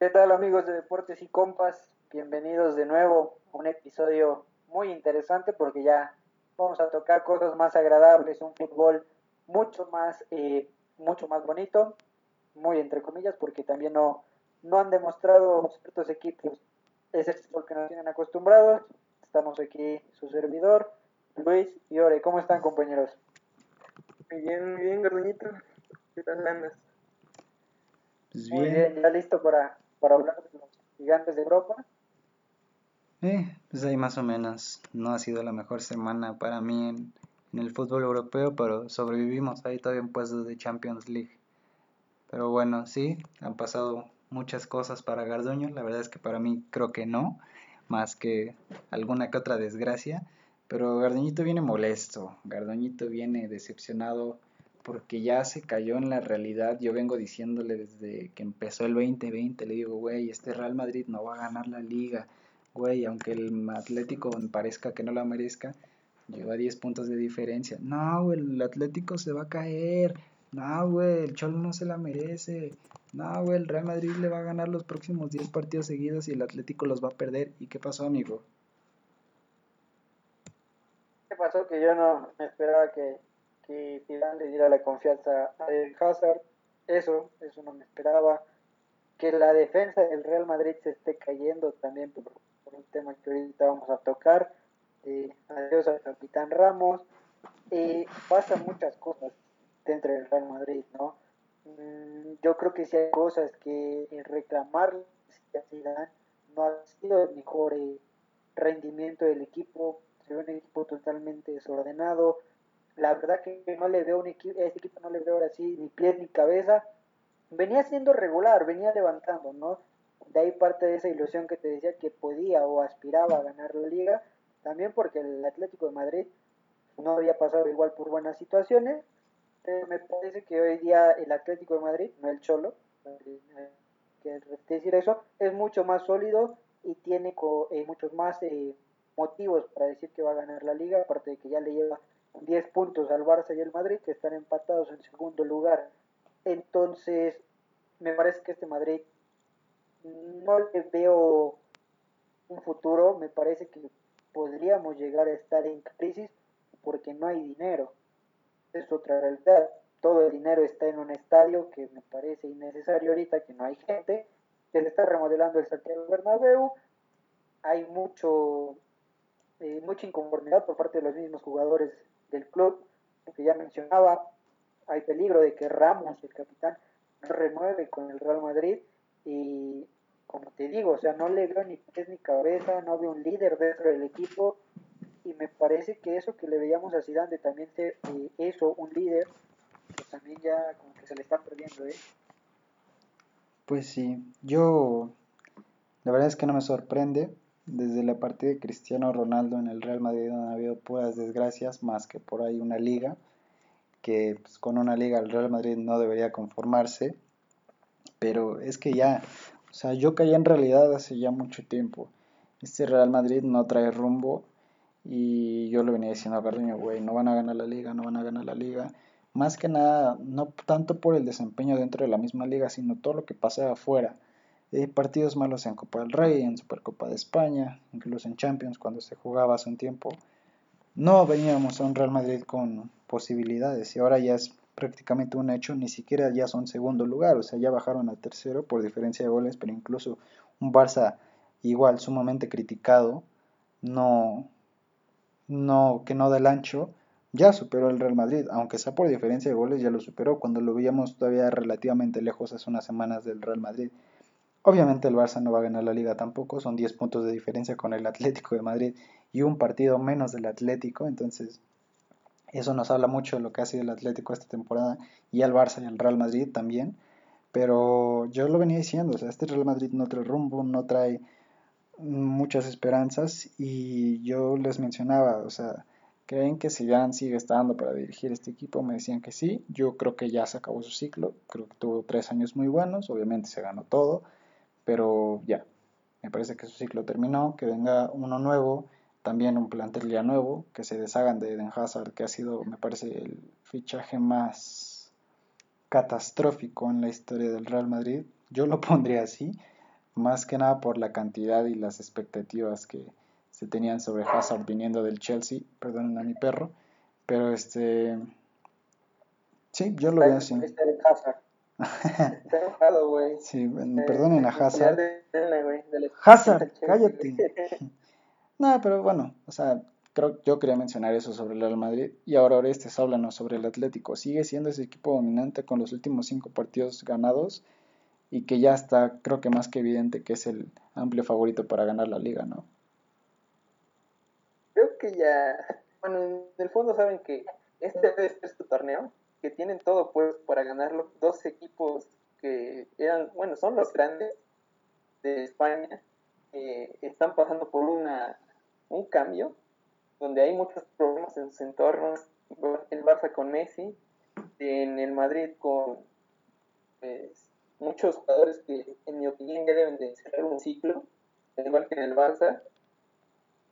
¿Qué tal amigos de Deportes y Compas? Bienvenidos de nuevo a un episodio muy interesante porque ya vamos a tocar cosas más agradables, un fútbol mucho más, eh, mucho más bonito, muy entre comillas, porque también no, no han demostrado ciertos equipos ese fútbol que nos tienen acostumbrados. Estamos aquí, su servidor, Luis y Ore. ¿Cómo están compañeros? Muy bien, muy bien, Garduñito. ¿Qué tal andas? Pues bien. Muy bien, ya listo para, para hablar de los gigantes de Europa. Eh, pues ahí más o menos. No ha sido la mejor semana para mí en, en el fútbol europeo, pero sobrevivimos ahí todavía en puestos de Champions League. Pero bueno, sí, han pasado muchas cosas para Garduño. La verdad es que para mí creo que no, más que alguna que otra desgracia. Pero Garduñito viene molesto, Garduñito viene decepcionado porque ya se cayó en la realidad. Yo vengo diciéndole desde que empezó el 2020, le digo, güey, este Real Madrid no va a ganar la liga. Güey, aunque el Atlético parezca que no la merezca, lleva 10 puntos de diferencia. No, güey, el Atlético se va a caer. No, güey, el Cholo no se la merece. No, güey, el Real Madrid le va a ganar los próximos 10 partidos seguidos y el Atlético los va a perder. ¿Y qué pasó, amigo? ¿Qué pasó? Que yo no me esperaba que, que le diera la confianza a El Hazard. Eso, eso no me esperaba. Que la defensa del Real Madrid se esté cayendo también por, un tema que ahorita vamos a tocar. Eh, adiós al capitán Ramos. Eh, pasan muchas cosas dentro del Real Madrid, ¿no? Mm, yo creo que si hay cosas que reclamar no ha sido el mejor eh, rendimiento del equipo, se un equipo totalmente desordenado. La verdad que no le veo un equipo, a este equipo no le veo ahora sí ni pie ni cabeza. Venía siendo regular, venía levantando, ¿no? De ahí parte de esa ilusión que te decía que podía o aspiraba a ganar la liga, también porque el Atlético de Madrid no había pasado igual por buenas situaciones, me parece que hoy día el Atlético de Madrid, no el Cholo, que decir eso, es mucho más sólido y tiene eh, muchos más eh, motivos para decir que va a ganar la liga, aparte de que ya le lleva 10 puntos al Barça y al Madrid, que están empatados en segundo lugar. Entonces, me parece que este Madrid no le veo un futuro, me parece que podríamos llegar a estar en crisis porque no hay dinero es otra realidad. Todo el dinero está en un estadio que me parece innecesario ahorita, que no hay gente, se está remodelando el Santiago Bernabéu, hay mucho, eh, mucha inconformidad por parte de los mismos jugadores del club, que ya mencionaba, hay peligro de que Ramos, el capitán, no renueve con el Real Madrid y como te digo, o sea, no le veo ni pies ni cabeza, no veo un líder dentro del equipo y me parece que eso que le veíamos a Zidane de también ser eh, eso, un líder, pues también ya como que se le está perdiendo, ¿eh? Pues sí, yo la verdad es que no me sorprende. Desde la partida de Cristiano Ronaldo en el Real Madrid no ha habido puras desgracias más que por ahí una liga, que pues, con una liga el Real Madrid no debería conformarse. Pero es que ya, o sea, yo caí en realidad hace ya mucho tiempo. Este Real Madrid no trae rumbo y yo le venía diciendo a Garduño, güey, no van a ganar la liga, no van a ganar la liga. Más que nada, no tanto por el desempeño dentro de la misma liga, sino todo lo que pasa afuera. Eh, partidos malos en Copa del Rey, en Supercopa de España, incluso en Champions, cuando se jugaba hace un tiempo. No veníamos a un Real Madrid con posibilidades y ahora ya es prácticamente un hecho, ni siquiera ya son segundo lugar, o sea, ya bajaron a tercero por diferencia de goles, pero incluso un Barça igual sumamente criticado no, no, que no del ancho, ya superó el Real Madrid, aunque sea por diferencia de goles, ya lo superó cuando lo veíamos todavía relativamente lejos hace unas semanas del Real Madrid. Obviamente el Barça no va a ganar la liga tampoco, son 10 puntos de diferencia con el Atlético de Madrid y un partido menos del Atlético, entonces eso nos habla mucho de lo que ha sido el Atlético esta temporada y el Barça y el Real Madrid también, pero yo lo venía diciendo, o sea, este Real Madrid no trae rumbo, no trae muchas esperanzas y yo les mencionaba, o sea, ¿creen que Zidane sigue estando para dirigir este equipo? Me decían que sí, yo creo que ya se acabó su ciclo, creo que tuvo tres años muy buenos, obviamente se ganó todo, pero ya, me parece que su ciclo terminó, que venga uno nuevo, también un plantel ya nuevo, que se deshagan de Eden Hazard, que ha sido, me parece, el fichaje más catastrófico en la historia del Real Madrid, yo lo pondría así, más que nada por la cantidad y las expectativas que se tenían sobre Hazard viniendo del Chelsea, perdonen a mi perro, pero este sí, yo lo veo así. Está enojado, güey. Sí, Eh, perdonen a Hazard. Hazard, cállate. No, pero bueno, o sea, creo yo quería mencionar eso sobre el Real Madrid. Y ahora Orestes, háblanos sobre el Atlético. Sigue siendo ese equipo dominante con los últimos cinco partidos ganados y que ya está, creo que más que evidente que es el amplio favorito para ganar la liga, ¿no? Creo que ya, bueno, en el fondo saben que este debe ser su torneo, que tienen todo pues para ganarlo. Dos equipos que eran, bueno, son los grandes de España, que están pasando por una un cambio, donde hay muchos problemas en sus entornos, el Barça con Messi, en el Madrid con pues, muchos jugadores que en mi opinión ya deben de cerrar un ciclo, al igual que en el Barça,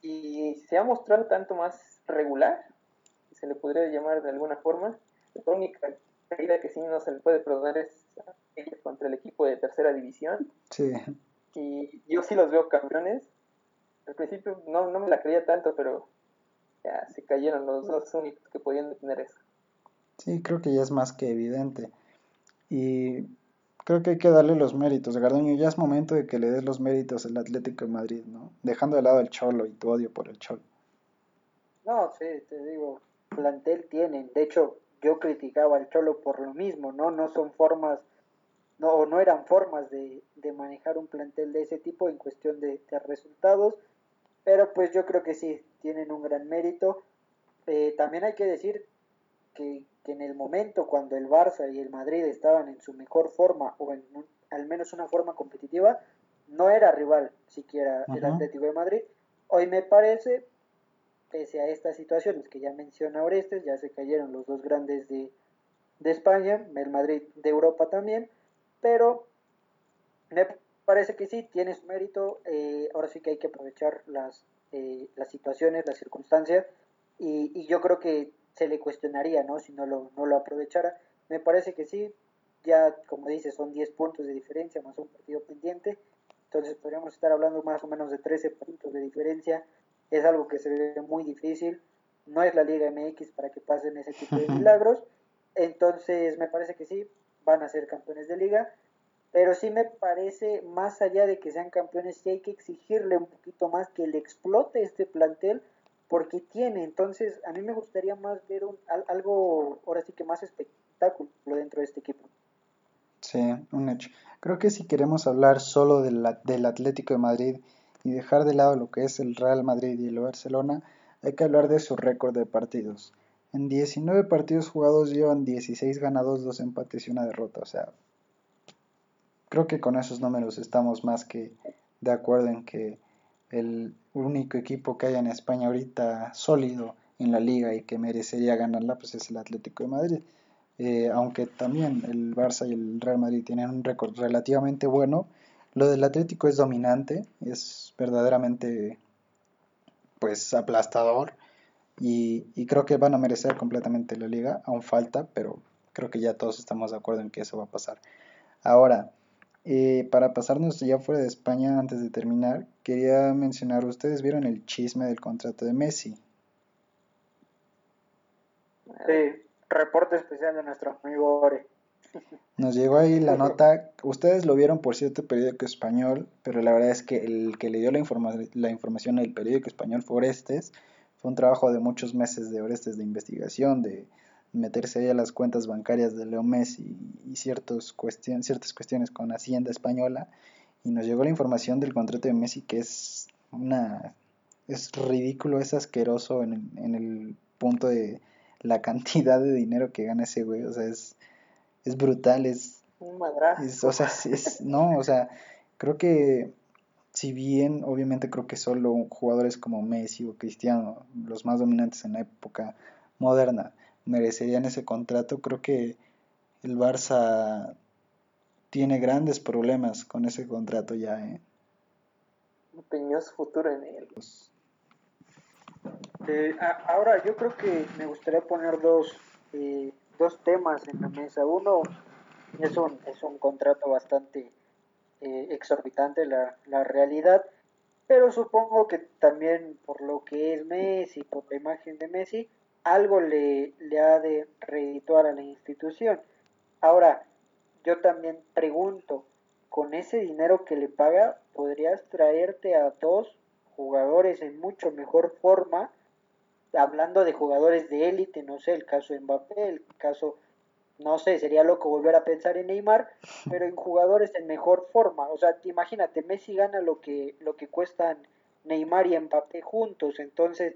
y se ha mostrado tanto más regular, se le podría llamar de alguna forma. La única caída que sí no se le puede perdonar es contra el equipo de tercera división. Sí, Y yo sí los veo campeones. Al principio no, no me la creía tanto, pero ya se cayeron los dos únicos que podían detener eso. sí, creo que ya es más que evidente. Y creo que hay que darle los méritos. Garduño, ya es momento de que le des los méritos al Atlético de Madrid, ¿no? Dejando de lado el Cholo y tu odio por el Cholo. No, sí, te digo, plantel tienen. De hecho, yo criticaba al Cholo por lo mismo, ¿no? No son formas, no, o no eran formas de, de manejar un plantel de ese tipo en cuestión de, de resultados. Pero pues yo creo que sí, tienen un gran mérito. Eh, también hay que decir que, que, en el momento cuando el Barça y el Madrid estaban en su mejor forma, o en un, al menos una forma competitiva, no era rival siquiera uh -huh. el Atlético de Madrid. Hoy me parece, pese a estas situaciones que ya menciona Orestes, ya se cayeron los dos grandes de, de España, el Madrid de Europa también, pero me parece que sí, tiene su mérito, eh, ahora sí que hay que aprovechar las, eh, las situaciones, las circunstancias, y, yo creo que se le cuestionaría, ¿no? Si no lo, no lo aprovechara. Me parece que sí, ya como dice, son 10 puntos de diferencia más un partido pendiente, entonces podríamos estar hablando más o menos de 13 puntos de diferencia, es algo que se ve muy difícil, no es la Liga MX para que pasen ese tipo de milagros, entonces me parece que sí, van a ser campeones de liga, pero sí me parece, más allá de que sean campeones, sí hay que exigirle un poquito más que le explote este plantel, porque tiene, entonces a mí me gustaría más ver un, algo, ahora sí que más espectáculo dentro de este equipo. Sí, un hecho. Creo que si queremos hablar solo de la, del Atlético de Madrid y dejar de lado lo que es el Real Madrid y el Barcelona, hay que hablar de su récord de partidos. En 19 partidos jugados llevan 16 ganados, 2 empates y una derrota. O sea, creo que con esos números estamos más que de acuerdo en que el único equipo que hay en España ahorita sólido en la liga y que merecería ganarla pues es el Atlético de Madrid. Eh, aunque también el Barça y el Real Madrid tienen un récord relativamente bueno, lo del Atlético es dominante, es verdaderamente pues aplastador y, creo que van a merecer completamente la liga, aún falta, pero creo que ya todos estamos de acuerdo en que eso va a pasar. Ahora, eh, para pasarnos ya fuera de España, antes de terminar, quería mencionar, ustedes vieron el chisme del contrato de Messi. Sí, reporte especial de nuestro amigo Ore. Nos llegó ahí la nota, ustedes lo vieron por cierto periódico español, pero la verdad es que el que le dio la, informa la información al periódico español fue Orestes, fue un trabajo de muchos meses de Orestes de investigación, de meterse ahí a las cuentas bancarias de Leo Messi y ciertos cuestion ciertas cuestiones con Hacienda Española, y nos llegó la información del contrato de Messi que es una es ridículo, es asqueroso en, en el punto de la cantidad de dinero que gana ese güey, o sea, es es brutal, es, un madrazo. es o sea, es, no, o sea, creo que si bien obviamente creo que solo jugadores como Messi o Cristiano, los más dominantes en la época moderna, merecerían ese contrato, creo que el Barça tiene grandes problemas con ese contrato ya. ¿eh? Un peñoso futuro en él. Pues, Eh, a- ahora, yo creo que me gustaría poner dos, eh, dos temas en la mesa. Uno es un, es un contrato bastante eh, exorbitante la, la realidad, pero supongo que también por lo que es Messi, por la imagen de Messi, algo le, le ha de reedituar a la institución. Ahora, yo también pregunto, con ese dinero que le paga, podrías traerte a dos jugadores en mucho mejor forma, hablando de jugadores de élite, no sé, el caso de Mbappé, el caso, no sé, sería loco volver a pensar en Neymar, pero en jugadores en mejor forma, o sea, imagínate, Messi gana lo que, lo que cuestan Neymar y Mbappé juntos, entonces,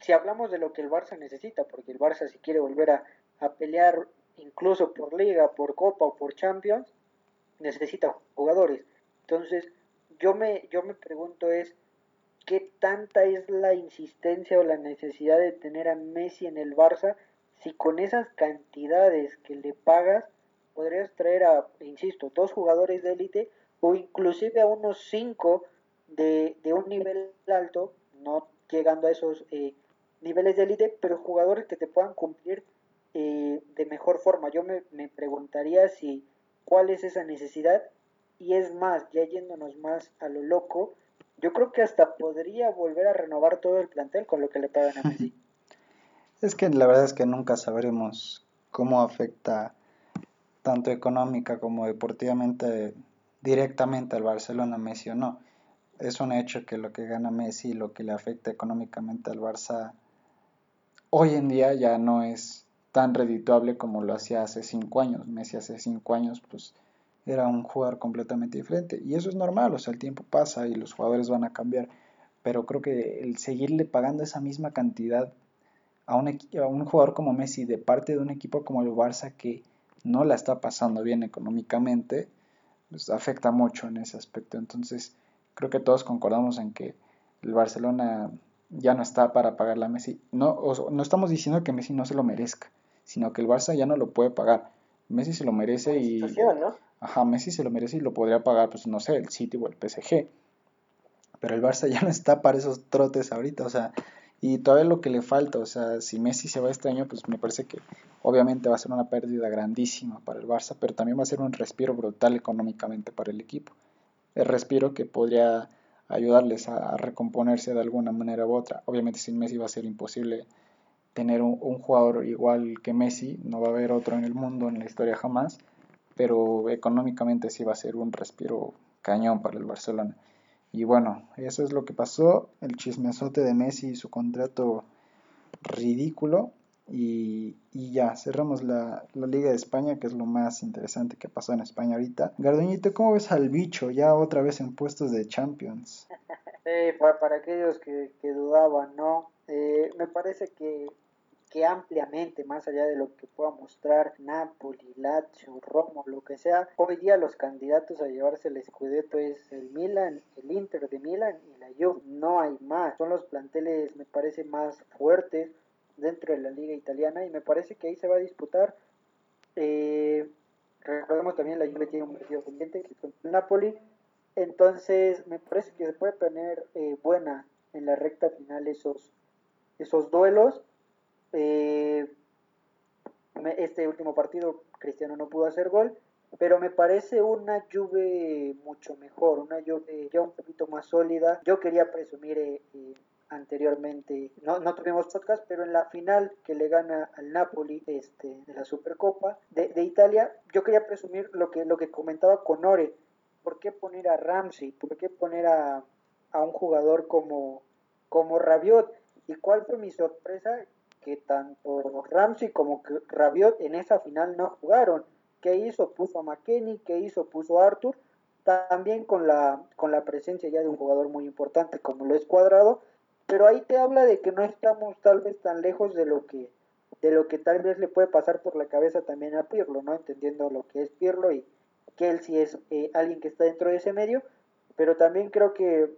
si hablamos de lo que el Barça necesita, porque el Barça si quiere volver a, a pelear incluso por liga, por copa o por champions, necesita jugadores. Entonces, yo me, yo me pregunto es, ¿qué tanta es la insistencia o la necesidad de tener a Messi en el Barça si con esas cantidades que le pagas podrías traer a, insisto, dos jugadores de élite o inclusive a unos cinco de, de un nivel alto, no llegando a esos eh, niveles de élite, pero jugadores que te puedan cumplir eh, de mejor forma. Yo me, me, preguntaría si cuál es esa necesidad y es más, ya yéndonos más a lo loco, yo creo que hasta podría volver a renovar todo el plantel con lo que le pagan a Messi. Es que la verdad es que nunca sabremos cómo afecta tanto económica como deportivamente directamente al Barcelona Messi o no. Es un hecho que lo que gana Messi y lo que le afecta económicamente al Barça hoy en día ya no es tan redituable como lo hacía hace cinco años. Messi hace cinco años pues era un jugador completamente diferente y eso es normal, o sea, el tiempo pasa y los jugadores van a cambiar, pero creo que el seguirle pagando esa misma cantidad a un, a un jugador como Messi de parte de un equipo como el Barça que no la está pasando bien económicamente, pues afecta mucho en ese aspecto. Entonces, creo que todos concordamos en que el Barcelona ya no está para pagarle a Messi. No, no estamos diciendo que Messi no se lo merezca, sino que el Barça ya no lo puede pagar. Messi se lo merece y... ¿no? Ajá, Messi se lo merece y lo podría pagar, pues no sé, el City o el PSG. Pero el Barça ya no está para esos trotes ahorita, o sea, y todavía lo que le falta, o sea, si Messi se va este año, pues me parece que obviamente va a ser una pérdida grandísima para el Barça, pero también va a ser un respiro brutal económicamente para el equipo. El respiro que podría ayudarles a, recomponerse de alguna manera u otra. Obviamente sin Messi va a ser imposible tener un, jugador igual que Messi, no va a haber otro en el mundo, en la historia jamás, pero económicamente sí va a ser un respiro cañón para el Barcelona. Y bueno, eso es lo que pasó, el chismesote de Messi y su contrato ridículo. Y, ya, cerramos la, Liga de España, que es lo más interesante que pasó en España ahorita. Gardoñito, ¿cómo ves al bicho ya otra vez en puestos de Champions? para, aquellos que, que dudaban, ¿no? Eh, me parece que que ampliamente, más allá de lo que pueda mostrar Napoli, Lazio, Roma, lo que sea, hoy día los candidatos a llevarse el Scudetto es el Milan, el Inter de Milan y la Juve. No hay más. Son los planteles, me parece, más fuertes dentro de la liga italiana y me parece que ahí se va a disputar. Eh, recordemos también la Juve tiene un partido pendiente que el Napoli. Entonces me parece que se puede tener eh, buena en la recta final esos, esos duelos eh, este último partido Cristiano no pudo hacer gol, pero me parece una Juve mucho mejor, una Juve ya un poquito más sólida. Yo quería presumir eh, eh, anteriormente, no, no tuvimos podcast, pero en la final que le gana al Napoli este, de la Supercopa de, de, Italia, yo quería presumir lo que, lo que comentaba con Ore, ¿por qué poner a Ramsey? ¿Por qué poner a, a un jugador como, como Rabiot? ¿Y cuál fue mi sorpresa? Que tanto Ramsey como Rabiot en esa final no jugaron. ¿Qué hizo? Puso a McKenny, ¿qué hizo? Puso a Arthur, también con la, con la presencia ya de un jugador muy importante como lo es Cuadrado, pero ahí te habla de que no estamos tal vez tan lejos de lo que de lo que tal vez le puede pasar por la cabeza también a Pirlo, ¿no? Entendiendo lo que es Pirlo y que él sí es eh, alguien que está dentro de ese medio, pero también creo que,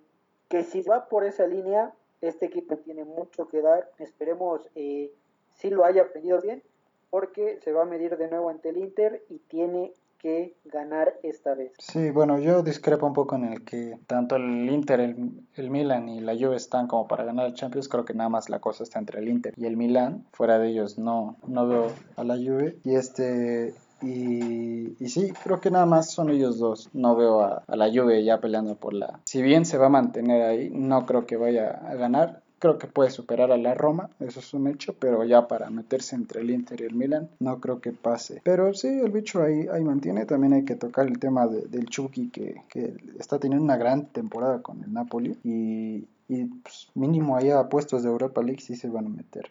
que si va por esa línea, este equipo tiene mucho que dar. Esperemos eh, si lo haya aprendido bien, porque se va a medir de nuevo ante el Inter y tiene que ganar esta vez. Sí, bueno, yo discrepo un poco en el que tanto el Inter, el, el, Milan y la Juve están como para ganar el Champions. Creo que nada más la cosa está entre el Inter y el Milan. Fuera de ellos no, no veo a la Juve. Y este Y, y, sí, creo que nada más son ellos dos. No veo a, a, la Juve ya peleando por la... Si bien se va a mantener ahí, no creo que vaya a ganar. Creo que puede superar a la Roma, eso es un hecho, pero ya para meterse entre el Inter y el Milan, no creo que pase. Pero sí, el bicho ahí, ahí mantiene. También hay que tocar el tema de, del Chucky, que, que está teniendo una gran temporada con el Napoli. Y, y pues, mínimo allá a puestos de Europa League sí se van a meter.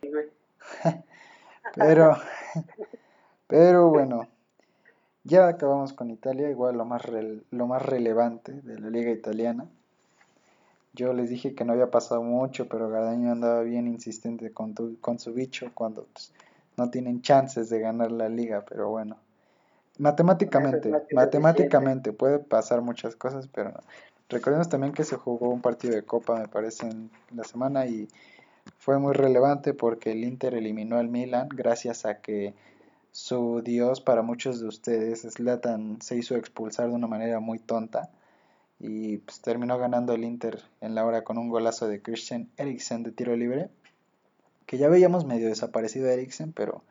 pero, pero bueno, ya acabamos con Italia, igual lo más, lo más relevante de la liga italiana. Yo les dije que no había pasado mucho, pero Gardaño andaba bien insistente con, tu, con su bicho cuando pues, no tienen chances de ganar la liga, pero bueno. Matemáticamente, matemáticamente puede pasar muchas cosas, pero no. Recordemos también que se jugó un partido de Copa, me parece, en la semana y fue muy relevante porque el Inter eliminó al Milan gracias a que su dios para muchos de ustedes, Zlatan, se hizo expulsar de una manera muy tonta y pues, terminó ganando el Inter en la hora con un golazo de Christian Eriksen de tiro libre, que ya veíamos medio desaparecido a Eriksen, pero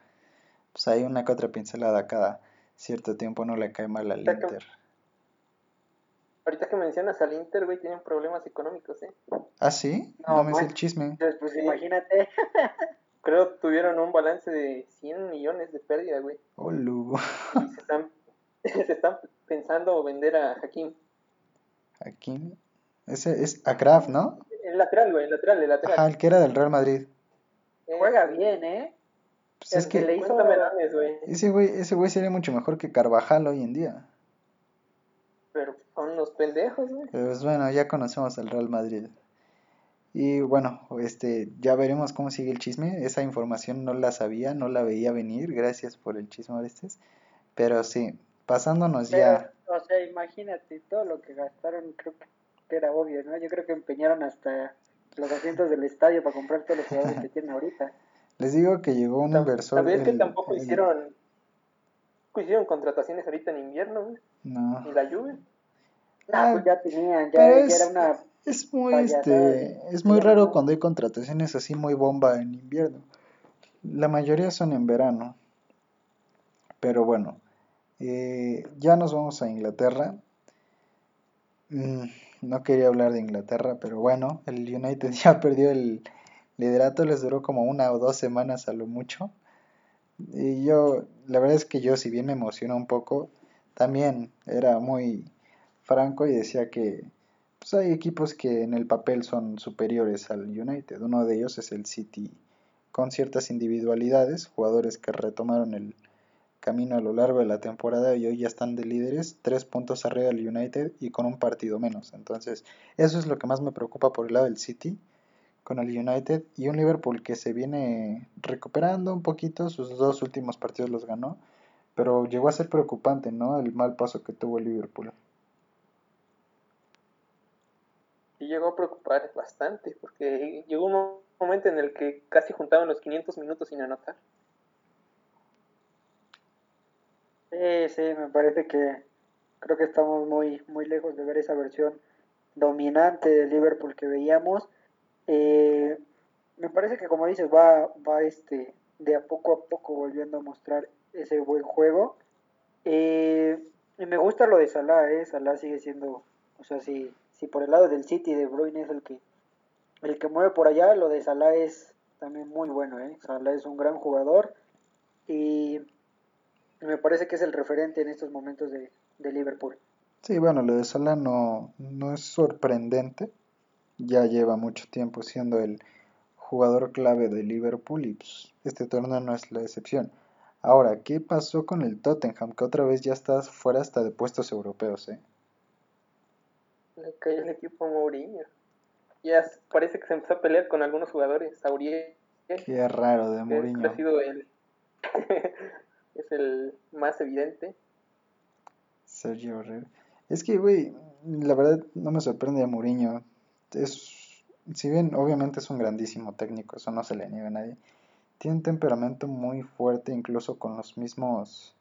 pues hay una que otra pincelada cada cierto tiempo no le cae mal al Inter. Ahorita que mencionas al Inter, güey, tienen problemas económicos, ¿eh? ¿Ah, sí? No, no me sé el chisme. Pues, pues imagínate. Creo que tuvieron un balance de 100 millones de pérdida, güey. Oh. Y se están, se están pensando vender a Hakim. Hakim. Ese es Akraf, ¿no? El lateral, güey, el lateral, el lateral. Ajá, el que era del Real Madrid. Eh, Juega bien, ¿eh? Pues es que, le hizo medallas, güey. ese güey, ese güey sería mucho mejor que Carvajal hoy en día. Pero son unos pendejos, güey. Pues bueno, ya conocemos al Real Madrid. Y bueno, este, ya veremos cómo sigue el chisme. Esa información no la sabía, no la veía venir. Gracias por el chisme, Orestes. Pero sí, pasándonos Pero, ya. O sea, imagínate todo lo que gastaron, creo que era obvio, ¿no? Yo creo que empeñaron hasta los asientos del estadio para comprar todos los jugadores que tienen ahorita. Les digo que llegó un inversor. ¿Sabías que tampoco el- hicieron, hicieron contrataciones ahorita en invierno, güey? No. Ni la lluvia. Ah, pues ya tenían, ya, pero ya es- era una... Es muy, este, es muy raro cuando hay contrataciones así muy bomba en invierno. La mayoría son en verano. Pero bueno, eh, ya nos vamos a Inglaterra. Mm, no quería hablar de Inglaterra, pero bueno, el United ya perdió el liderato, les duró como una o dos semanas a lo mucho. Y yo, la verdad es que yo, si bien me emocionó un poco, también era muy franco y decía que pues hay equipos que en el papel son superiores al United. Uno de ellos es el City, con ciertas individualidades, jugadores que retomaron el camino a lo largo de la temporada y hoy ya están de líderes, tres puntos arriba del United y con un partido menos. Entonces, eso es lo que más me preocupa por el lado del City, con el United y un Liverpool que se viene recuperando un poquito, sus dos últimos partidos los ganó, pero llegó a ser preocupante, ¿no? El mal paso que tuvo el Liverpool. Y llegó a preocupar bastante, porque llegó un mo- momento en el que casi juntaban los 500 minutos sin anotar. Sí, sí, me parece que creo que estamos muy, muy lejos de ver esa versión dominante de Liverpool que veíamos. Eh, me parece que como dices, va, va este, de a poco a poco volviendo a mostrar ese buen juego. Eh, y me gusta lo de Salah, eh. Salah sigue siendo, o sea, si, si por el lado del City de Bruyne es el que, el que mueve por allá, lo de Salah es también muy bueno, eh. Salah es un gran jugador y me parece que es el referente en estos momentos de, de Liverpool. Sí, bueno, lo de Salah no, no es sorprendente. Ya lleva mucho tiempo siendo el jugador clave de Liverpool y pues, este torneo no es la excepción. Ahora, ¿qué pasó con el Tottenham? Que otra vez ya está fuera hasta de puestos europeos, ¿eh? Le cayó el equipo a Mourinho. Ya parece que se empezó a pelear con algunos jugadores. Aurier, que Qué raro de ha Mourinho. sido el, es el más evidente. Sergio Herrera. Es que, güey, la verdad no me sorprende a Mourinho. Es, si bien obviamente es un grandísimo técnico, eso no se le niega a nadie. Tiene un temperamento muy fuerte, incluso con los mismos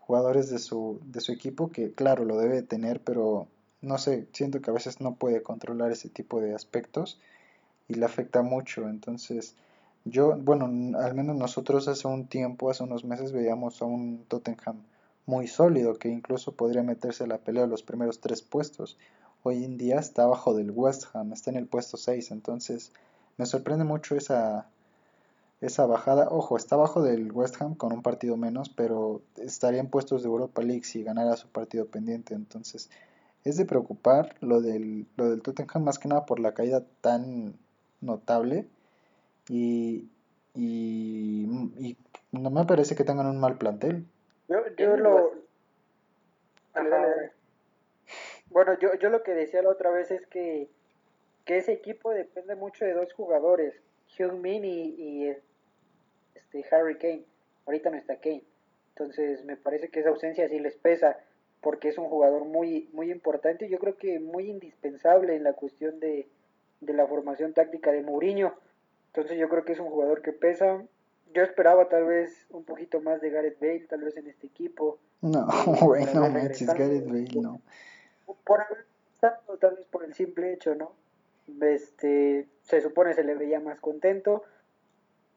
jugadores de su, de su equipo, que claro, lo debe tener, pero no sé, siento que a veces no puede controlar ese tipo de aspectos y le afecta mucho. Entonces, yo, bueno, al menos nosotros hace un tiempo, hace unos meses, veíamos a un Tottenham muy sólido, que incluso podría meterse a la pelea de los primeros tres puestos. Hoy en día está abajo del West Ham, está en el puesto 6, entonces me sorprende mucho esa, esa bajada. Ojo, está abajo del West Ham con un partido menos, pero estaría en puestos de Europa League si ganara su partido pendiente. Entonces, es de preocupar lo del, lo del Tottenham más que nada por la caída tan notable. Y, y, no me parece que tengan un mal plantel. Yo, yo lo... Bueno, yo, yo lo que decía la otra vez es que, que ese equipo depende mucho de dos jugadores, Hyun Min y, y este Harry Kane. Ahorita no está Kane. Entonces me parece que esa ausencia sí les pesa porque es un jugador muy, muy importante yo creo que muy indispensable en la cuestión de, de la formación táctica de Mourinho. Entonces yo creo que es un jugador que pesa. Yo esperaba tal vez un poquito más de Gareth Bale, tal vez en este equipo. No, güey, no manches, Gareth Bale no. Por, tal vez por el simple hecho, ¿no? Este, se supone se le veía más contento.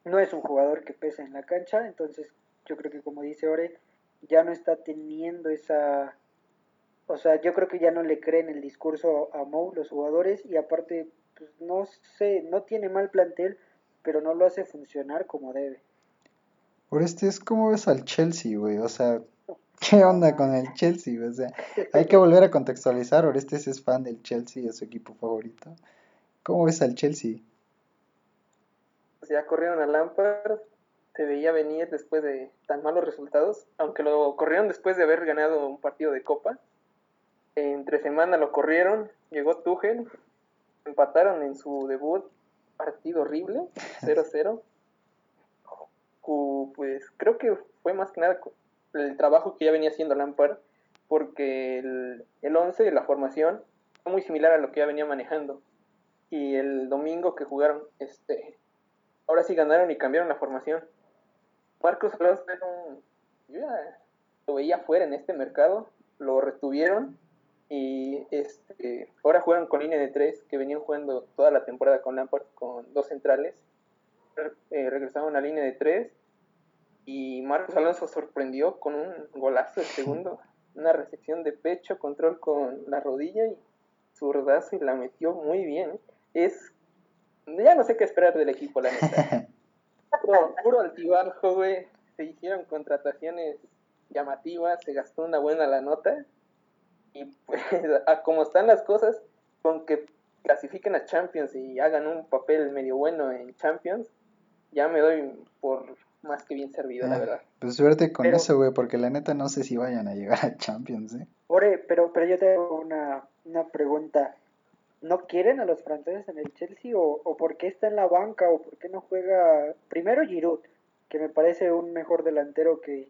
No es un jugador que pesa en la cancha, entonces yo creo que como dice Ore, ya no está teniendo esa o sea, yo creo que ya no le creen el discurso a Mou los jugadores y aparte pues no sé, no tiene mal plantel, pero no lo hace funcionar como debe. Por este es como ves al Chelsea, güey, o sea, ¿qué onda con el Chelsea? O sea, hay que volver a contextualizar, Orestes es fan del Chelsea, es su equipo favorito. ¿Cómo ves al Chelsea? Pues ya corrieron a Lampard, se veía venir después de tan malos resultados, aunque lo corrieron después de haber ganado un partido de Copa. Entre semana lo corrieron, llegó Tuchel, empataron en su debut, partido horrible, 0-0. pues creo que fue más que nada el trabajo que ya venía haciendo Lampard, porque el, el 11 de la formación fue muy similar a lo que ya venía manejando. Y el domingo que jugaron, este, ahora sí ganaron y cambiaron la formación. Marcos Alonso yo ya lo veía fuera en este mercado, lo retuvieron y este, ahora juegan con línea de tres, que venían jugando toda la temporada con Lampard, con dos centrales. Eh, regresaron a la línea de tres. Y Marcos Alonso sorprendió con un golazo de segundo. Una recepción de pecho, control con la rodilla y zurdazo y la metió muy bien. Es. Ya no sé qué esperar del equipo, la neta. puro, puro altibajo, güey. Se hicieron contrataciones llamativas, se gastó una buena la nota y pues, a como están las cosas, con que clasifiquen a Champions y hagan un papel medio bueno en Champions, ya me doy por más que bien servido, la ah, verdad. Pues suerte con eso, güey, porque la neta no sé si vayan a llegar a Champions, ¿eh? Ore, pero, pero yo tengo una, una pregunta. ¿No quieren a los franceses en el Chelsea o, o por qué está en la banca o por qué no juega primero Giroud, que me parece un mejor delantero que,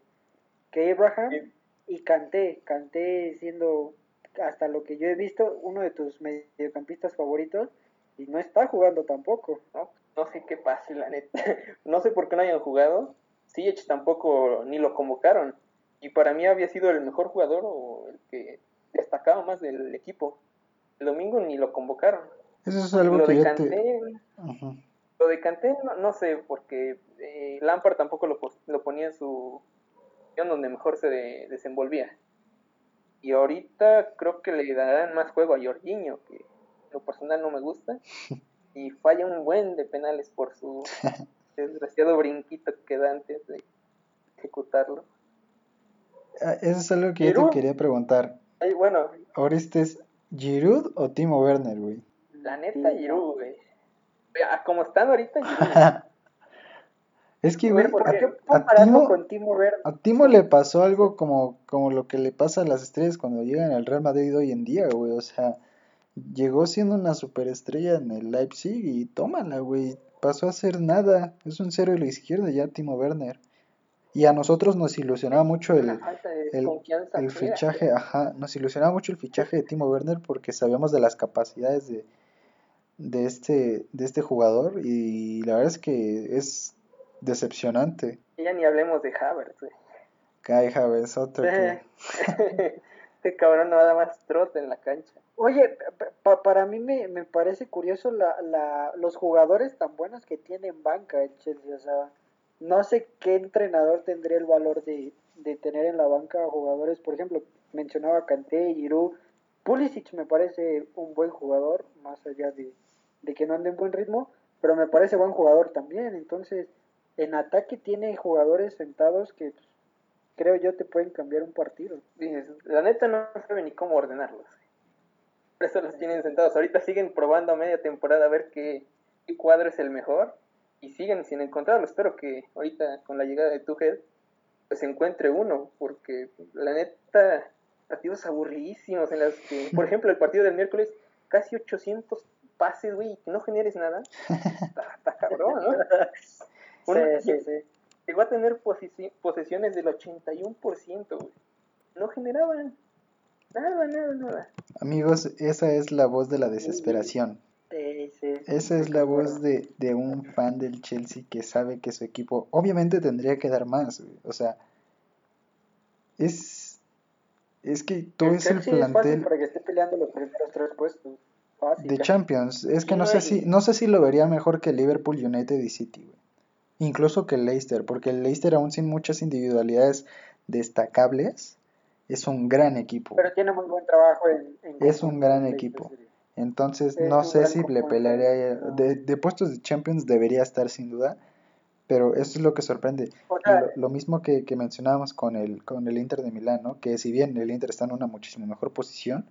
que Abraham? y Canté, Canté siendo hasta lo que yo he visto uno de tus mediocampistas favoritos y no está jugando tampoco. No, no sé qué pasa, la neta. No sé por qué no hayan jugado. Siech tampoco ni lo convocaron. Y para mí había sido el mejor jugador o el que destacaba más del equipo. El domingo ni lo convocaron. Eso es algo lo que de Canté, Lo de Canté no, sé, porque eh, Lampard tampoco lo, lo ponía en su donde mejor se desenvolvía. Y ahorita creo que le darán más juego a Jorginho, que lo personal no me gusta, y falla un buen de penales por su desgraciado brinquito que da antes de ejecutarlo. Ah, eso es algo que yo te quería preguntar. Ay, bueno. ¿Ahora este es Giroud o Timo Werner, güey? La neta, Giroud, güey. Como están ahorita, Giroud. Es que, güey, a, Timo, le pasó algo como, como lo que le pasa a las estrellas cuando llegan al Real Madrid hoy en día, güey. O sea, llegó siendo una superestrella en el Leipzig y tómala, güey. Pasó a ser nada. Es un cero de la izquierda ya Timo Werner. Y a nosotros nos ilusionaba mucho el, el, el fichaje, ajá, nos ilusionaba mucho el fichaje de Timo Werner porque sabíamos de las capacidades de, de, este, de este jugador y la verdad es que es decepcionante. ya ni hablemos de Havertz, güey. Kai Havertz, otro que... este cabrón no da más trote en la cancha. Oye, para mí me, me parece curioso la, la, los jugadores tan buenos que tienen banca el Chelsea. O sea, no sé qué entrenador tendría el valor de, de tener en la banca jugadores, por ejemplo, mencionaba Kanté, Giroud, Pulisic me parece un buen jugador, más allá de, de que no ande en buen ritmo, pero me parece buen jugador también, entonces en ataque tiene jugadores sentados que pues, creo yo te pueden cambiar un partido. La neta no sabe ni cómo ordenarlos. Por eso los tienen sentados. Ahorita siguen probando a media temporada a ver qué cuadro es el mejor y siguen sin encontrarlo. Espero que ahorita con la llegada de Tuchel pues encuentre uno, porque la neta partidos aburridísimos en los que, por ejemplo, el partido del miércoles, casi 800 pases, güey, que no generes nada. Está, cabrón, ¿no? sí, sí, Llegó a tener posesiones del 81%, güey. No generaban nada, nada, nada. Amigos, esa es la voz de la desesperación. Esa es la voz de, de, un fan del Chelsea que sabe que su equipo obviamente tendría que dar más. O sea, es, es que tú es el plantel para que esté peleando los primeros tres puestos. de Champions. Es que no sé si no sé si lo vería mejor que Liverpool, United y City, Incluso que el Leicester, porque el Leicester aún sin muchas individualidades destacables es un gran equipo. Pero tiene muy buen trabajo en, Es un gran equipo. Entonces no sé si le pelearía de, de puestos de Champions debería estar sin duda, pero eso es lo que sorprende. lo, mismo que, que, mencionábamos con el, con el Inter de Milán, ¿no? que si bien el Inter está en una muchísimo mejor posición,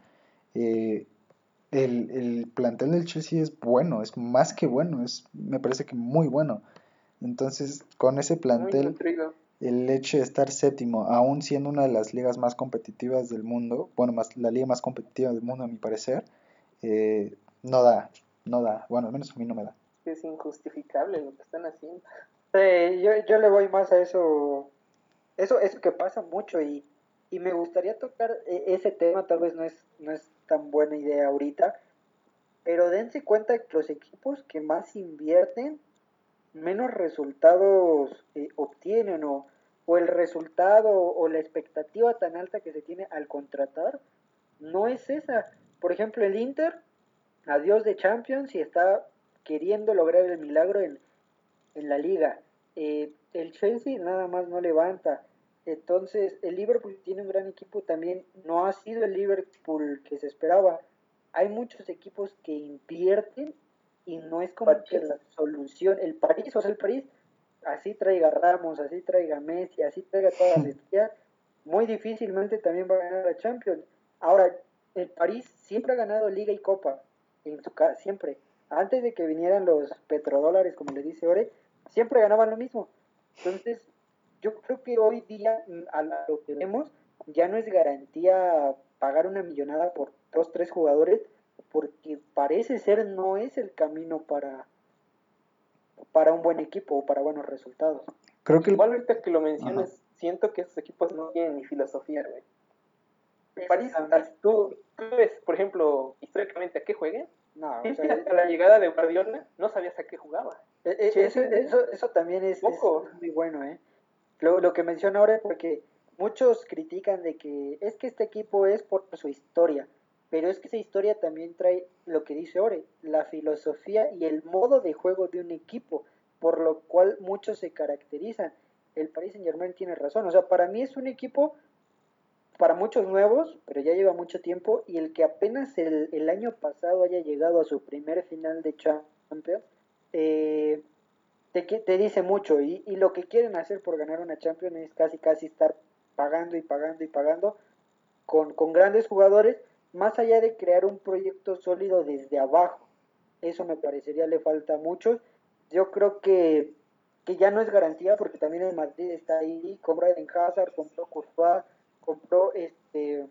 eh, el, el, plantel del Chelsea es bueno, es más que bueno, es me parece que muy bueno. Entonces, con ese plantel, el hecho de estar séptimo, aún siendo una de las ligas más competitivas del mundo, bueno, más la liga más competitiva del mundo a mi parecer, eh, no da, no da, bueno, al menos a mí no me da. Es injustificable lo que están haciendo. Sí, yo, yo le voy más a eso, eso, eso que pasa mucho y, y me gustaría tocar e, ese tema, tal vez no es, no es tan buena idea ahorita, pero dense cuenta que los equipos que más invierten, menos resultados eh, obtienen o, o el resultado o la expectativa tan alta que se tiene al contratar no es esa. Por ejemplo, el Inter, adiós de Champions y está queriendo lograr el milagro en en la liga. Eh, el Chelsea nada más no levanta. Entonces, el Liverpool tiene un gran equipo también. No ha sido el Liverpool que se esperaba. Hay muchos equipos que invierten y no es como que la solución. El París, o sea, el París, así traiga Ramos, así traiga Messi, así traiga todas las estrellas, muy difícilmente también va a ganar la Champions. Ahora, el París siempre ha ganado Liga y Copa, en su casa, siempre. Antes de que vinieran los petrodólares, como le dice Ore, siempre ganaban lo mismo. Entonces, yo creo que hoy día, mm, a lo que vemos, ya no es garantía pagar una millonada por dos, tres jugadores, porque parece ser no es el camino para, para un buen equipo o para buenos resultados. Creo que igual ahorita que lo mencionas, siento que esos equipos no tienen ni filosofía, güey. París, tú, tú ves, por ejemplo, históricamente a qué jueguen. No, o sea, hasta la llegada de Guardiola no sabías a qué jugaba. E, e, eso, eso, eso, también es, muy bueno, ¿eh? Lo, lo que menciona ahora es porque muchos critican de que es que este equipo es por su historia, pero es que esa historia también trae lo que dice Ore, la filosofía y el modo de juego de un equipo, por lo cual muchos se caracterizan. El Paris Saint Germain tiene razón, o sea, para mí es un equipo para muchos nuevos, pero ya lleva mucho tiempo, y el que apenas el, el año pasado haya llegado a su primer final de Champions, eh, te, te, dice mucho y, y, lo que quieren hacer por ganar una Champions es casi casi estar pagando y pagando y pagando con, con grandes jugadores, más allá de crear un proyecto sólido desde abajo. Eso me parecería le falta mucho. Yo creo que, que ya no es garantía porque también el Madrid está ahí, compra en Hazard, compró Courtois, compró este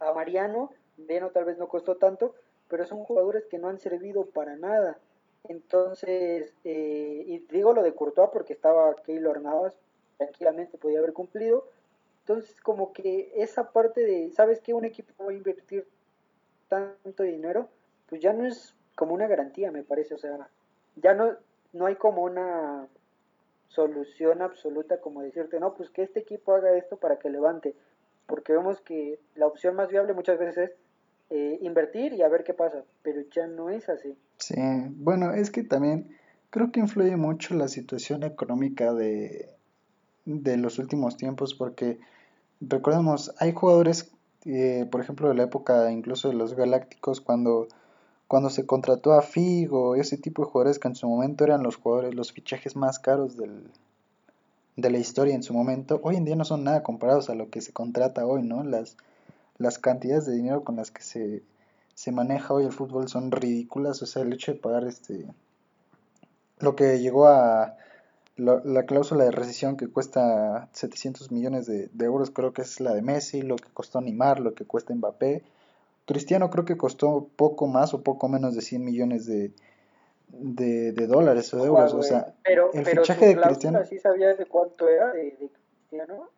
a Mariano, bueno, tal vez no costó tanto, pero son jugadores que no han servido para nada. Entonces, eh, y digo lo de Courtois porque estaba Keylor Navas, tranquilamente podía haber cumplido. Entonces, como que esa parte de, ¿sabes qué? Un equipo va a invertir tanto dinero, pues ya no es como una garantía, me parece. O sea, ya no, no hay como una solución absoluta como decirte, no, pues que este equipo haga esto para que levante. Porque vemos que la opción más viable muchas veces es eh, invertir y a ver qué pasa, pero ya no es así. Sí, bueno, es que también creo que influye mucho la situación económica de, de los últimos tiempos porque recordemos, hay jugadores, eh, por ejemplo, de la época incluso de los Galácticos, cuando, cuando se contrató a Figo, ese tipo de jugadores que en su momento eran los jugadores, los fichajes más caros del, de la historia en su momento, hoy en día no son nada comparados a lo que se contrata hoy, ¿no? Las, las cantidades de dinero con las que se, se maneja hoy el fútbol son ridículas, o sea, el hecho de pagar este lo que llegó a la, cláusula de rescisión que cuesta 700 millones de, euros, creo que es la de Messi, lo que costó Neymar, lo que cuesta Mbappé. Cristiano creo que costó poco más o poco menos de 100 millones de, de, dólares o de euros. o sea, pero, el fichaje de Cristiano. ¿Sí sabías de cuánto era de, Cristiano?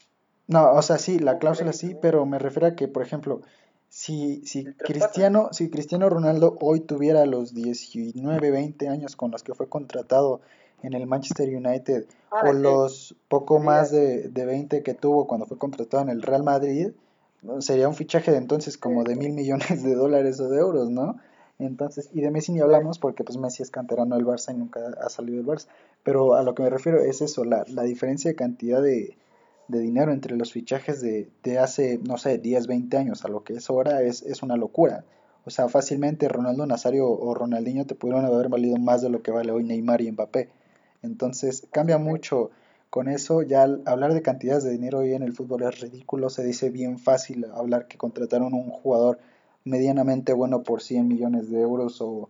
No, o sea, sí, la cláusula sí, pero me refiero a que, por ejemplo, si, si, Cristiano, si Cristiano Ronaldo hoy tuviera los 19, 20 años con los que fue contratado en el Manchester United ah, o los poco más de, de 20 que tuvo cuando fue contratado en el Real Madrid, sería un fichaje de entonces como de mil millones de dólares o de euros, ¿no? Entonces, y de Messi ni hablamos porque pues Messi es canterano del Barça y nunca ha salido del Barça. Pero a lo que me refiero es eso, la, la diferencia de cantidad de, de dinero entre los fichajes de, de, hace, no sé, 10, 20 años a lo que es ahora es, es una locura. O sea, fácilmente Ronaldo Nazario o Ronaldinho te pudieron haber valido más de lo que vale hoy Neymar y Mbappé. Entonces cambia mucho con eso. Ya hablar de cantidades de dinero hoy en el fútbol es ridículo. Se dice bien fácil hablar que contrataron un jugador medianamente bueno por 100 millones de euros o,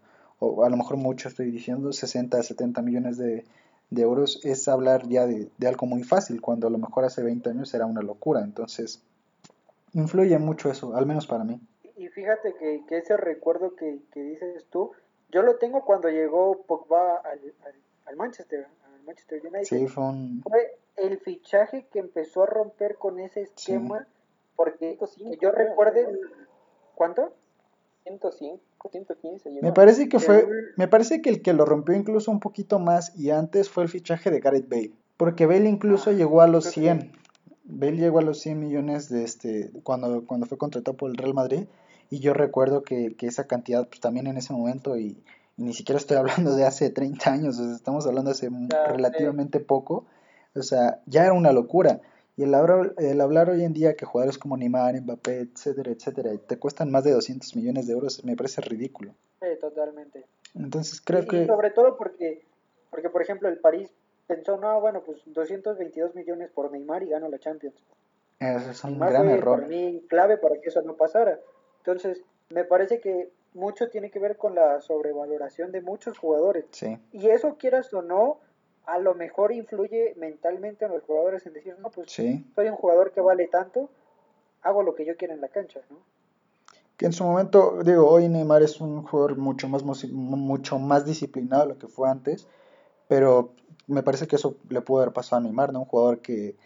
a lo mejor mucho estoy diciendo, 60, 70 millones de, de euros es hablar ya de, algo muy fácil, cuando a lo mejor hace 20 años era una locura. Entonces, influye mucho eso, al menos para mí. Y fíjate que, ese recuerdo que, dices tú, yo lo tengo cuando llegó Pogba al, al, Manchester, al Manchester United. Sí, fue, el fichaje que empezó a romper con ese esquema, porque yo recuerdo... ¿Cuánto? 105, 115. Me parece que fue, me parece que el que lo rompió incluso un poquito más y antes fue el fichaje de Gareth Bale, porque Bale incluso ah, llegó a los 100. Bale llegó a los 100 millones de este cuando cuando fue contratado por el Real Madrid y yo recuerdo que, esa cantidad pues también en ese momento y, ni siquiera estoy hablando de hace 30 años, estamos hablando de hace relativamente poco, o sea, ya era una locura. Y el hablar, el hablar hoy en día que jugadores como Neymar, Mbappé, etcétera, etcétera, te cuestan más de 200 millones de euros, me parece ridículo. Sí, totalmente. Entonces creo y, que... sobre todo porque, porque, por ejemplo, el París pensó, no, bueno, pues 222 millones por Neymar y gano la Champions. Eso es un gran error. Para mí clave para que eso no pasara. Entonces, me parece que mucho tiene que ver con la sobrevaloración de muchos jugadores. Sí. Y eso, quieras o no, a lo mejor influye mentalmente en los jugadores en decir, no, pues soy un jugador que vale tanto, hago lo que yo quiera en la cancha, ¿no? Que en su momento, digo, hoy Neymar es un jugador mucho más, mucho más disciplinado de lo que fue antes, pero me parece que eso le pudo haber pasado a Neymar, ¿no? Un jugador que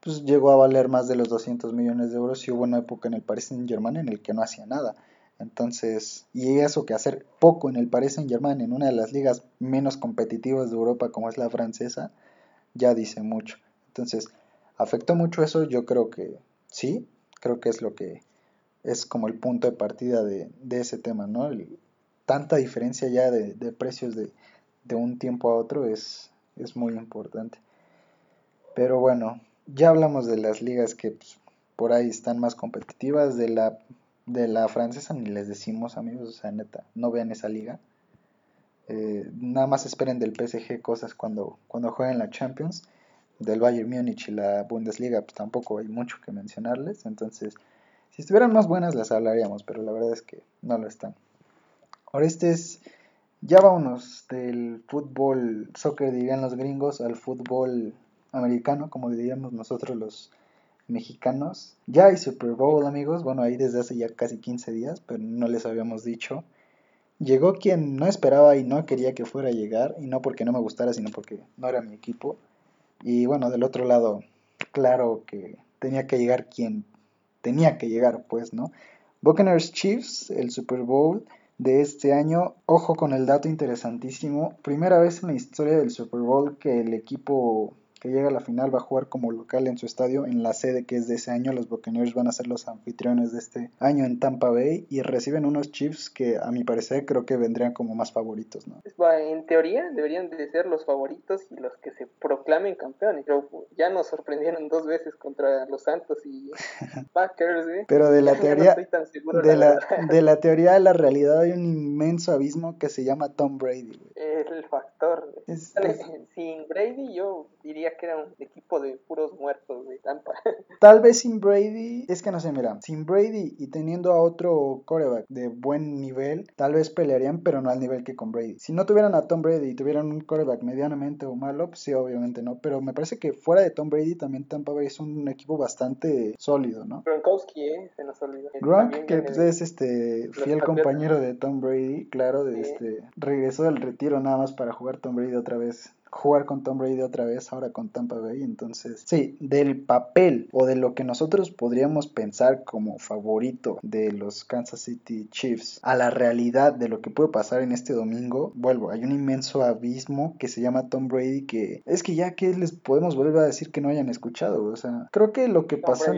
pues, llegó a valer más de los 200 millones de euros y hubo una época en el Paris Saint Germain en el que no hacía nada. Entonces, y eso que hacer poco en el Paris Saint Germain, en una de las ligas menos competitivas de Europa como es la francesa, ya dice mucho. Entonces, ¿afectó mucho eso? Yo creo que sí, creo que es lo que es como el punto de partida de, ese tema, ¿no? tanta diferencia ya de, precios de, un tiempo a otro es, es muy importante. Pero bueno, ya hablamos de las ligas que pues, por ahí están más competitivas, de la de la francesa ni les decimos, amigos, o sea, neta, no vean esa liga. Eh, nada más esperen del PSG cosas cuando, cuando jueguen la Champions. Del Bayern Múnich y la Bundesliga, pues tampoco hay mucho que mencionarles. Entonces, si estuvieran más buenas, las hablaríamos, pero la verdad es que no lo están. Ahora, este es. Ya vámonos del fútbol, soccer dirían los gringos, al fútbol americano, como diríamos nosotros los mexicanos. Ya hay Super Bowl, amigos. Bueno, ahí desde hace ya casi 15 días, pero no les habíamos dicho. Llegó quien no esperaba y no quería que fuera a llegar, y no porque no me gustara, sino porque no era mi equipo. Y bueno, del otro lado, claro que tenía que llegar quien tenía que llegar, pues, ¿no? Buccaneers Chiefs, el Super Bowl de este año. Ojo con el dato interesantísimo. Primera vez en la historia del Super Bowl que el equipo que llega a la final va a jugar como local en su estadio en la sede que es de ese año. Los Buccaneers van a ser los anfitriones de este año en Tampa Bay y reciben unos Chiefs que a mi parecer creo que vendrían como más favoritos, ¿no? En teoría deberían de ser los favoritos y los que se proclamen campeones, pero ya nos sorprendieron dos veces contra los Santos y Packers, ¿eh? Pero de la teoría de la, de la teoría a la realidad hay un inmenso abismo que se llama Tom Brady. El factor. Sin Brady yo diría que era un equipo de puros muertos de Tampa. Tal vez sin Brady, es que no sé, mira, sin Brady y teniendo a otro coreback de buen nivel, tal vez pelearían, pero no al nivel que con Brady. Si no tuvieran a Tom Brady y tuvieran un coreback medianamente o malo, pues sí, obviamente no. Pero me parece que fuera de Tom Brady también Tampa Bay es un equipo bastante sólido, ¿no? Gronkowski, ¿eh? Se nos olvidó. Gronk, que pues, es este fiel compañero de Tom Brady, claro, de este regresó del retiro nada más para jugar Tom Brady otra vez jugar con Tom Brady otra vez, ahora con Tampa Bay. Entonces, sí, del papel o de lo que nosotros podríamos pensar como favorito de los Kansas City Chiefs a la realidad de lo que puede pasar en este domingo, vuelvo, hay un inmenso abismo que se llama Tom Brady que es que ya que les podemos volver a decir que no hayan escuchado, o sea, creo que lo que pasa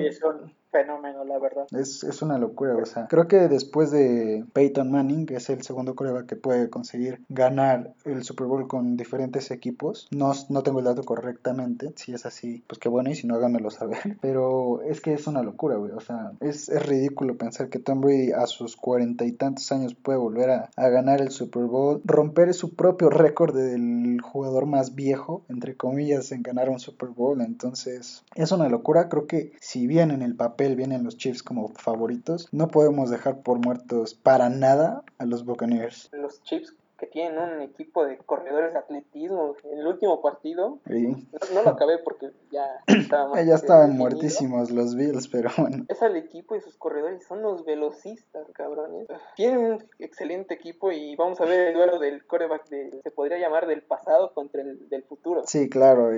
fenómeno, la verdad. Es, es una locura, o sea, creo que después de Peyton Manning, que es el segundo coreback que puede conseguir ganar el Super Bowl con diferentes equipos, no, no tengo el dato correctamente, si es así, pues qué bueno, y si no, háganmelo saber, pero es que es una locura, güey, o sea, es, es ridículo pensar que Tom Brady a sus cuarenta y tantos años puede volver a, a ganar el Super Bowl, romper su propio récord del jugador más viejo, entre comillas, en ganar un Super Bowl, entonces es una locura, creo que si bien en el papel vienen los Chiefs como favoritos, no podemos dejar por muertos para nada a los Buccaneers. Los Chiefs que tienen un equipo de corredores de atletismo. El último partido no, lo acabé porque ya estaban, ya estaban muertísimos los Bills, pero bueno. Es al equipo y sus corredores son los velocistas, cabrones. Tienen un excelente equipo y vamos a ver el duelo del coreback de, se podría llamar del pasado contra el del futuro. Sí, claro,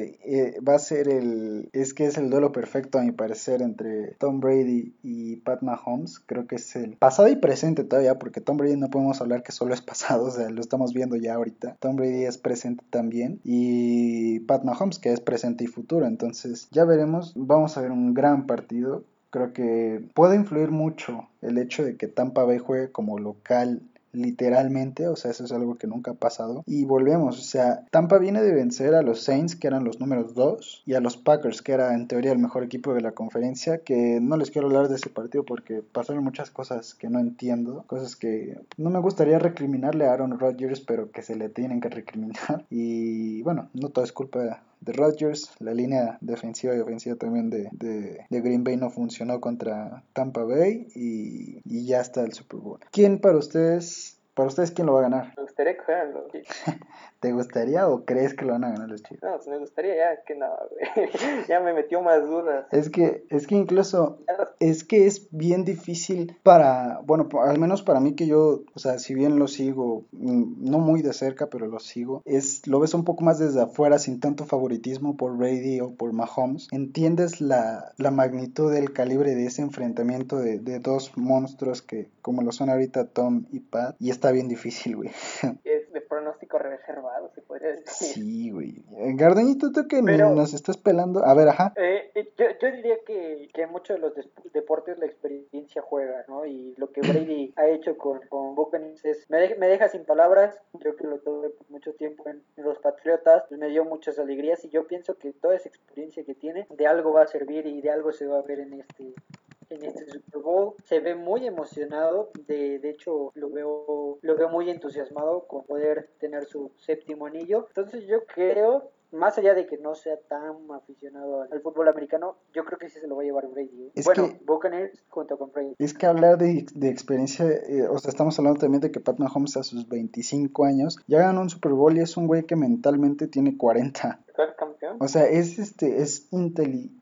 va a ser el, es que es el duelo perfecto a mi parecer entre Tom Brady y Pat Mahomes. Creo que es el pasado y presente todavía porque Tom Brady no podemos hablar que solo es pasado, o sea, los estamos viendo ya ahorita. Tom Brady es presente también y Pat Mahomes que es presente y futuro. Entonces ya veremos, vamos a ver un gran partido. Creo que puede influir mucho el hecho de que Tampa Bay juegue como local literalmente, o sea, eso es algo que nunca ha pasado. Y volvemos, o sea, Tampa viene de vencer a los Saints, que eran los números 2, y a los Packers, que era en teoría el mejor equipo de la conferencia, que no les quiero hablar de ese partido porque pasaron muchas cosas que no entiendo, cosas que no me gustaría recriminarle a Aaron Rodgers, pero que se le tienen que recriminar. Y bueno, no todo es culpa de Rodgers. La línea defensiva y ofensiva también de, de, Green Bay no funcionó contra Tampa Bay y, y ya está el Super Bowl. ¿Quién para ustedes para ustedes, ¿quién lo va a ganar? Me gustaría que fueran los ¿Te gustaría o crees que lo van a ganar los Chiefs? No, pues me gustaría ya que no, ya me metió más dudas. Es que, es que incluso, es que es bien difícil para, bueno, al menos para mí que yo, o sea, si bien lo sigo, mm, no muy de cerca, pero lo sigo, es, lo ves un poco más desde afuera, sin tanto favoritismo por Brady o por Mahomes. Entiendes la, la magnitud del calibre de ese enfrentamiento de, de dos monstruos que, como lo son ahorita Tom y Pat, y está bien difícil, güey. Es de pronóstico reservado se podría decir. Sí, güey. Gardeñito, tú que nos estás pelando. A ver, ajá. Eh, eh, yo, yo, diría que, que muchos de los deportes la experiencia juega, ¿no? Y lo que Brady ha hecho con, con Buccaneers es, me, me, deja sin palabras. Yo que lo tuve por mucho tiempo en, los Patriotas, pues me dio muchas alegrías y yo pienso que toda esa experiencia que tiene de algo va a servir y de algo se va a ver en este en este Super Bowl. Se ve muy emocionado, de, de hecho lo veo, lo veo muy entusiasmado con poder tener su séptimo anillo. Entonces yo creo más allá de que no sea tan aficionado al, fútbol americano, yo creo que sí se lo va a llevar Brady. ¿eh? bueno, que, Buccaneers junto con Brady. Es que hablar de, de experiencia, eh, o sea, estamos hablando también de que Pat Mahomes a sus 25 años ya ganó un Super Bowl y es un güey que mentalmente tiene 40. campeón? O sea, es este es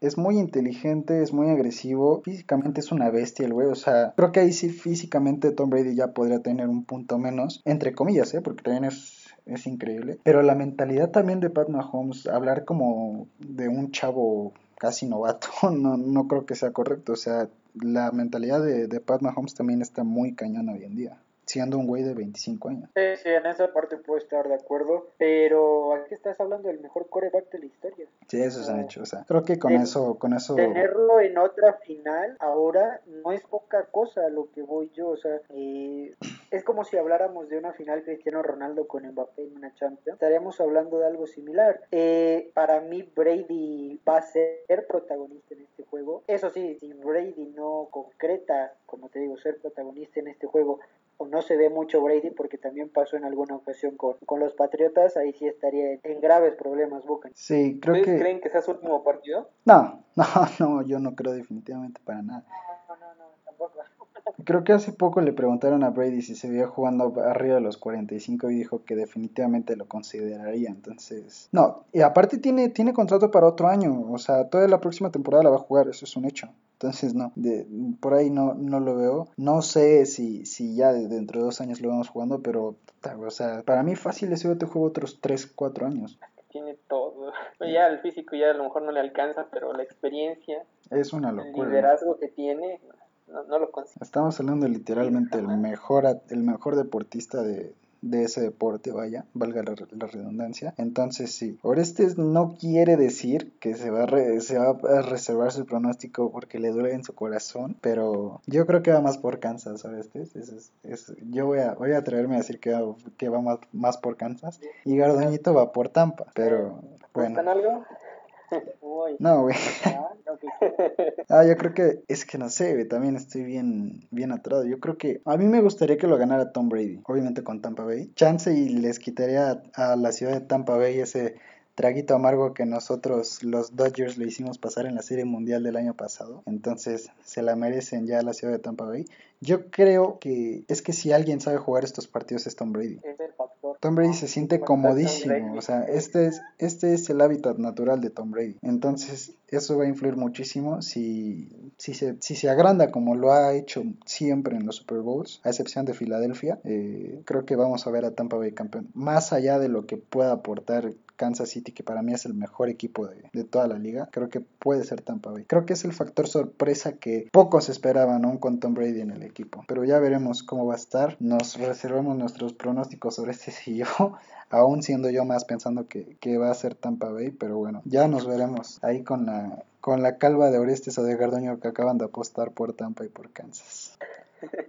es muy inteligente, es muy agresivo, físicamente es una bestia el güey, o sea, creo que ahí sí físicamente Tom Brady ya podría tener un punto menos, entre comillas, ¿eh? porque también es es increíble. Pero la mentalidad también de Pat Mahomes, hablar como de un chavo casi novato, no, no creo que sea correcto. O sea, la mentalidad de, de Pat Mahomes también está muy cañona hoy en día. Siendo un güey de 25 años. Sí, sí, en esa parte puedo estar de acuerdo, pero aquí estás hablando del mejor coreback de la historia. Sí, eso se han hecho, o sea, creo que con eso, con eso... Tenerlo en otra final ahora no es poca cosa lo que voy yo, o sea, eh, es como si habláramos de una final Cristiano Ronaldo con Mbappé en una Champions, estaríamos hablando de algo similar. Eh, para mí Brady va a ser protagonista en este juego, eso sí, si Brady no concreta, como te digo, ser protagonista en este juego, no se ve mucho Brady porque también pasó en alguna ocasión con, con los Patriotas, ahí sí estaría en, graves problemas Bucan. Sí, creo ¿Ustedes que... creen que sea su último partido? No, no, no, yo no creo definitivamente para nada. No, no, no, tampoco. Creo que hace poco le preguntaron a Brady si se veía jugando arriba de los 45 y dijo que definitivamente lo consideraría. Entonces, no, y aparte tiene, tiene contrato para otro año. O sea, toda la próxima temporada la va a jugar, eso es un hecho. Entonces, no, de, por ahí no, no lo veo. No sé si, si ya dentro de dos años lo vamos jugando, pero, o sea, para mí fácil ese te juego otros 3, 4 años. Tiene todo. Ya el físico ya a lo mejor no le alcanza, pero la experiencia, Es una el locura. liderazgo que tiene, no, no lo consigue. Estamos hablando literalmente el mejor, el mejor deportista de, de ese deporte, vaya, valga la, la redundancia. Entonces, sí, Orestes no quiere decir que se va, a re- se va a reservar su pronóstico porque le duele en su corazón, pero yo creo que va más por Kansas, Orestes. Eso es- es- yo voy a, voy a atreverme a decir que va, que va más, más por Kansas y Gardoñito va por Tampa, pero bueno. ¿Buscan algo? No, güey. Ah, yo creo que es que no sé, también estoy bien, bien atrás. Yo creo que a mí me gustaría que lo ganara Tom Brady, obviamente con Tampa Bay. Chance y les quitaría a la ciudad de Tampa Bay ese traguito amargo que nosotros los Dodgers le hicimos pasar en la Serie Mundial del año pasado. Entonces se la merecen ya la ciudad de Tampa Bay. Yo creo que es que si alguien sabe jugar estos partidos es Tom Brady. Tom Brady se siente comodísimo, o sea, este es, este es el hábitat natural de Tom Brady. Entonces, eso va a influir muchísimo si, si, se, si se agranda como lo ha hecho siempre en los Super Bowls, a excepción de Filadelfia. eh, creo que vamos a ver a Tampa Bay campeón. Más allá de lo que pueda aportar Kansas City, que para mí es el mejor equipo de, de toda la liga, creo que puede ser Tampa Bay. Creo que es el factor sorpresa que pocos esperaban aún con Tom Brady en el equipo. Pero ya veremos cómo va a estar. Nos reservamos nuestros pronósticos sobre este yo, aún siendo yo más pensando que, que va a ser Tampa Bay, pero bueno, ya nos veremos ahí con la con la calva de Orestes o de Gardoño que acaban de apostar por Tampa y por Kansas.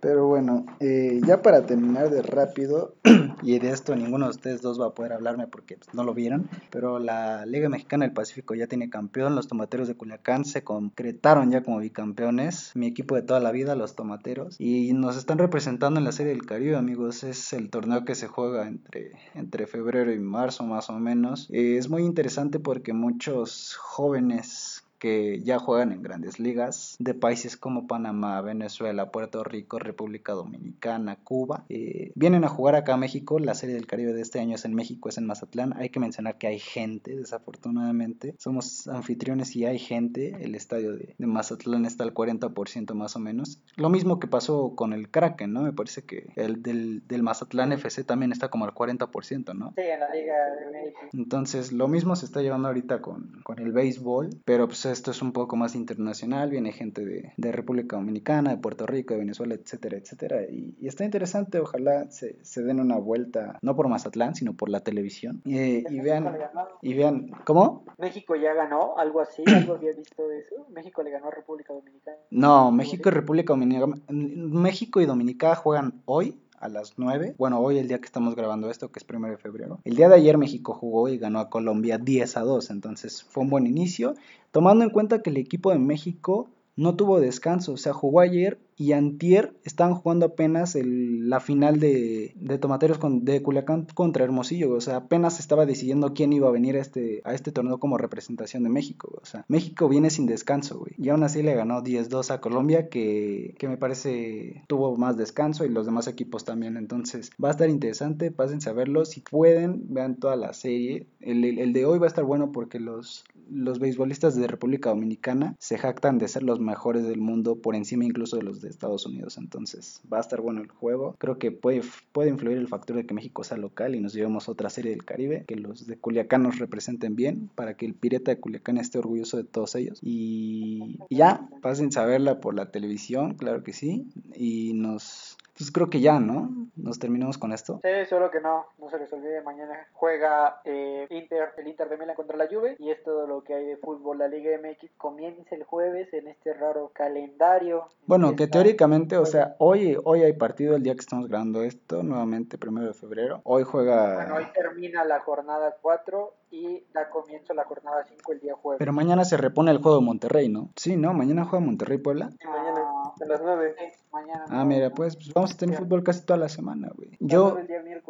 Pero bueno, eh, ya para terminar de rápido, y de esto ninguno de ustedes dos va a poder hablarme porque pues, no lo vieron, pero la Liga Mexicana del Pacífico ya tiene campeón, los Tomateros de Culiacán se concretaron ya como bicampeones, mi equipo de toda la vida, los Tomateros, y nos están representando en la Serie del Caribe, amigos, es el torneo que se juega entre, entre febrero y marzo más o menos. Eh, es muy interesante porque muchos jóvenes que ya juegan en grandes ligas de países como Panamá, Venezuela, Puerto Rico, República Dominicana, Cuba. eh, vienen a jugar acá a México. La serie del Caribe de este año es en México, es en Mazatlán. Hay que mencionar que hay gente, desafortunadamente. Somos anfitriones y hay gente. El estadio de, de Mazatlán está al 40% más o menos. Lo mismo que pasó con el Kraken, ¿no? Me parece que el del, del Mazatlán FC también está como al 40%, ¿no? Sí, en la Liga de México. Entonces, lo mismo se está llevando ahorita con, con el béisbol, pero pues esto es un poco más internacional, viene gente de, de República Dominicana, de Puerto Rico, de Venezuela, etcétera, etcétera, y, y está interesante, ojalá se, se den una vuelta, no por Mazatlán, sino por la televisión, Eh, y vean, y vean, ¿cómo? México ya ganó, algo así, algo había visto de eso. México le ganó a República Dominicana. No, México y República Dominicana, México y Dominicana juegan hoy a las 9. Bueno, hoy el día que estamos grabando esto, que es primero de febrero. El día de ayer México jugó y ganó a Colombia 10 a 2, entonces fue un buen inicio, tomando en cuenta que el equipo de México no tuvo descanso, o sea, jugó ayer y antier estaban jugando apenas el- la final de, de Tomateros con, de Culiacán contra Hermosillo, o sea, apenas estaba decidiendo quién iba a venir a este, a este torneo como representación de México, o sea, México viene sin descanso, güey, y aún así le ganó 10-2 a Colombia, que, que me parece tuvo más descanso y los demás equipos también, entonces va a estar interesante, pásense a verlo, si pueden, vean toda la serie, el, el- el de hoy va a estar bueno porque los, los beisbolistas de República Dominicana se jactan de ser los mejores del mundo por encima incluso de los de Estados Unidos. Entonces va a estar bueno el juego. Creo que puede, puede influir el factor de que México sea local y nos llevemos otra serie del Caribe. Que los de Culiacán nos representen bien para que el pireta de Culiacán esté orgulloso de todos ellos. Y, y ya, pásense a verla por la televisión, claro que sí. Y nos pues creo que ya, ¿no? Nos terminamos con esto. Sí, solo que no, no se les olvide, mañana juega eh, Inter, el Inter de Milán contra la Juve y es todo lo que hay de fútbol. La Liga MX comienza el jueves en este raro calendario. Bueno, que teóricamente, o sea, hoy, hoy hay partido el día que estamos grabando esto, nuevamente, primero de febrero. Hoy juega... Bueno, hoy termina la jornada 4 y da comienzo la jornada 5 el día jueves. Pero mañana se repone el juego de Monterrey, ¿no? Sí, ¿no? Mañana juega Monterrey Puebla. Y mañana a las 9. Sí, mañana. Ah, mira, pues, pues vamos a tener fútbol casi toda la semana, güey. Yo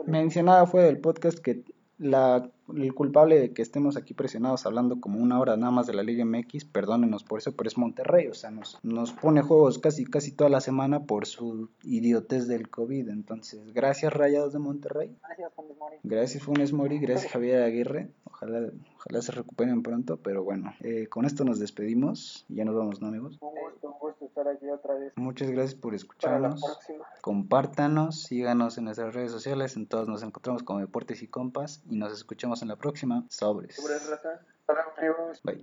mencionaba fuera del podcast que la, el culpable de que estemos aquí presionados hablando como una hora nada más de la Liga MX, perdónenos por eso, pero es Monterrey, o sea, nos, nos pone juegos casi casi toda la semana por su idiotez del COVID. Entonces, gracias Rayados de Monterrey, Gracias, Funes Mori. gracias Funes Mori, gracias Javier Aguirre, ojalá, ojalá se recuperen pronto, pero bueno, eh, con esto nos despedimos, y ya nos vamos, ¿no amigos? Un gusto, un gusto estar aquí otra vez. Muchas gracias por escucharnos. Compártanos, síganos en nuestras redes sociales, en todas nos encontramos como Deportes y Compas y nos escuchamos en la próxima. Sobres. Bye.